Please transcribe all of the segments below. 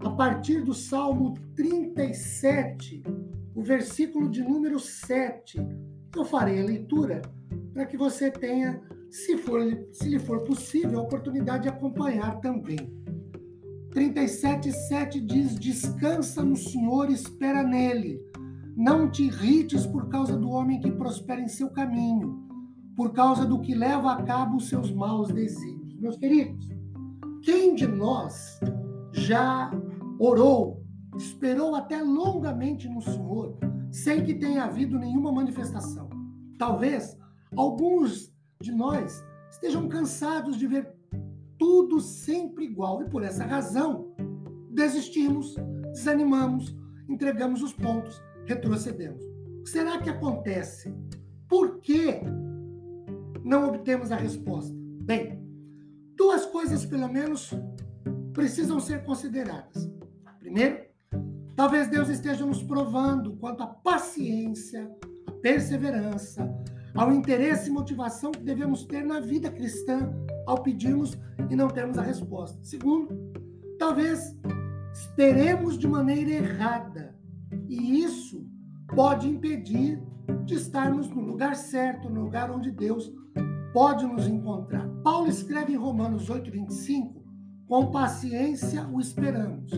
a partir do Salmo 37, o versículo de número 7. Eu farei a leitura para que você tenha, se, for, se lhe for possível, a oportunidade de acompanhar também. 37, 7 diz: Descansa no Senhor, espera nele. Não te irrites por causa do homem que prospera em seu caminho, por causa do que leva a cabo os seus maus desígnios. Meus queridos, quem de nós já orou, esperou até longamente no Senhor, sem que tenha havido nenhuma manifestação. Talvez alguns de nós estejam cansados de ver tudo sempre igual e por essa razão desistimos, desanimamos, entregamos os pontos, retrocedemos. O que será que acontece? Por que não obtemos a resposta? Bem, duas coisas pelo menos precisam ser consideradas. Primeiro, talvez Deus esteja nos provando quanto à paciência, à perseverança, ao interesse e motivação que devemos ter na vida cristã ao pedirmos e não termos a resposta. Segundo, talvez esperemos de maneira errada e isso pode impedir de estarmos no lugar certo, no lugar onde Deus pode nos encontrar. Paulo escreve em Romanos 8:25, com paciência o esperamos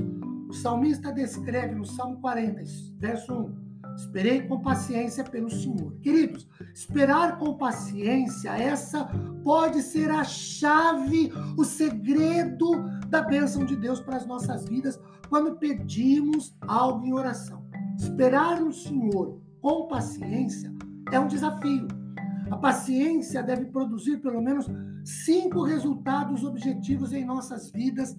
o salmista descreve no Salmo 40, verso 1: Esperei com paciência pelo Senhor. Queridos, esperar com paciência, essa pode ser a chave, o segredo da bênção de Deus para as nossas vidas quando pedimos algo em oração. Esperar no Senhor com paciência é um desafio. A paciência deve produzir pelo menos cinco resultados objetivos em nossas vidas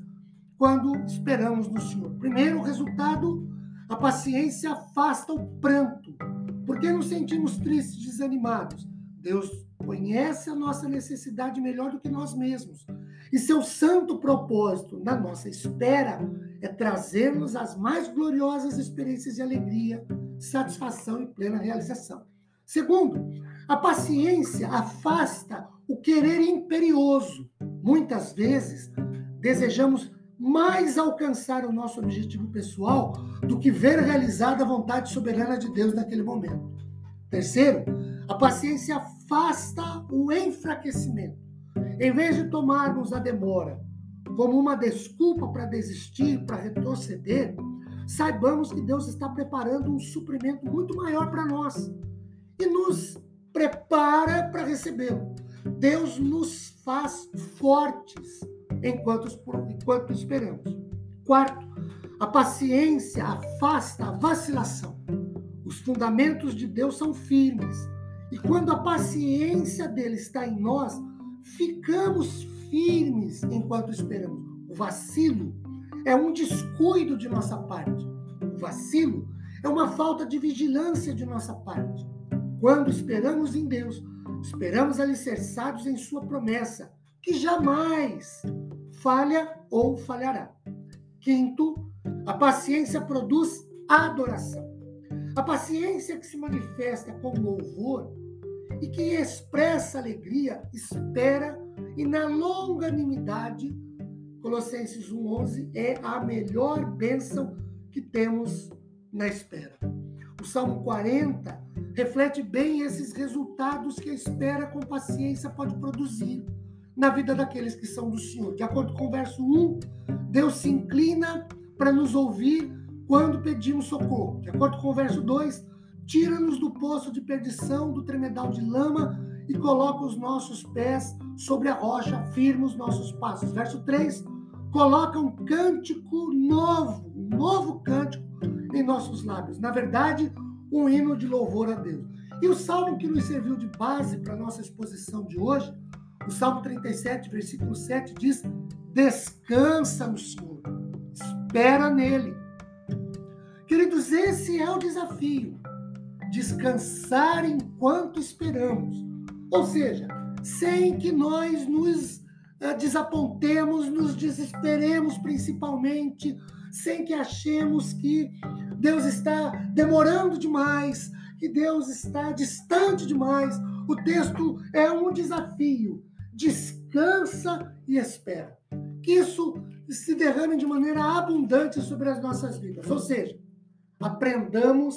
quando esperamos no Senhor. Primeiro, resultado, a paciência afasta o pranto. Porque nos sentimos tristes, desanimados? Deus conhece a nossa necessidade melhor do que nós mesmos. E seu santo propósito na nossa espera é trazer-nos as mais gloriosas experiências de alegria, satisfação e plena realização. Segundo, a paciência afasta o querer imperioso. Muitas vezes desejamos mais alcançar o nosso objetivo pessoal do que ver realizada a vontade soberana de Deus naquele momento. Terceiro, a paciência afasta o enfraquecimento. Em vez de tomarmos a demora como uma desculpa para desistir, para retroceder, saibamos que Deus está preparando um suprimento muito maior para nós e nos prepara para recebê-lo. Deus nos faz fortes enquanto, enquanto esperamos. Quarto, a paciência afasta a vacilação. Os fundamentos de Deus são firmes. E quando a paciência dele está em nós, ficamos firmes enquanto esperamos. O vacilo é um descuido de nossa parte. O vacilo é uma falta de vigilância de nossa parte. Quando esperamos em Deus, esperamos alicerçados em Sua promessa, que jamais falha ou falhará. Quinto, a paciência produz adoração. A paciência que se manifesta com louvor e que expressa alegria, espera e na longanimidade, Colossenses 1:11 é a melhor bênção que temos na espera. O Salmo 40 reflete bem esses resultados que a espera com paciência pode produzir na vida daqueles que são do Senhor. De acordo com o verso 1, Deus se inclina para nos ouvir quando pedimos socorro. De acordo com o verso 2, tira-nos do poço de perdição, do tremedal de lama e coloca os nossos pés sobre a rocha, firma os nossos passos. Verso 3, coloca um cântico novo, um novo cântico em nossos lábios. Na verdade, um hino de louvor a Deus. E o salmo que nos serviu de base para a nossa exposição de hoje o Salmo 37, versículo 7 diz: Descansa no Senhor, espera nele. Queridos, esse é o desafio. Descansar enquanto esperamos. Ou seja, sem que nós nos eh, desapontemos, nos desesperemos principalmente, sem que achemos que Deus está demorando demais, que Deus está distante demais. O texto é um desafio. Descansa e espera. Que isso se derrame de maneira abundante sobre as nossas vidas. Ou seja, aprendamos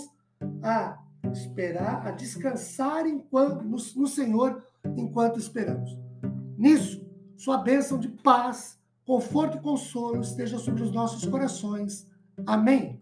a esperar, a descansar enquanto, no, no Senhor enquanto esperamos. Nisso, sua bênção de paz, conforto e consolo esteja sobre os nossos corações. Amém.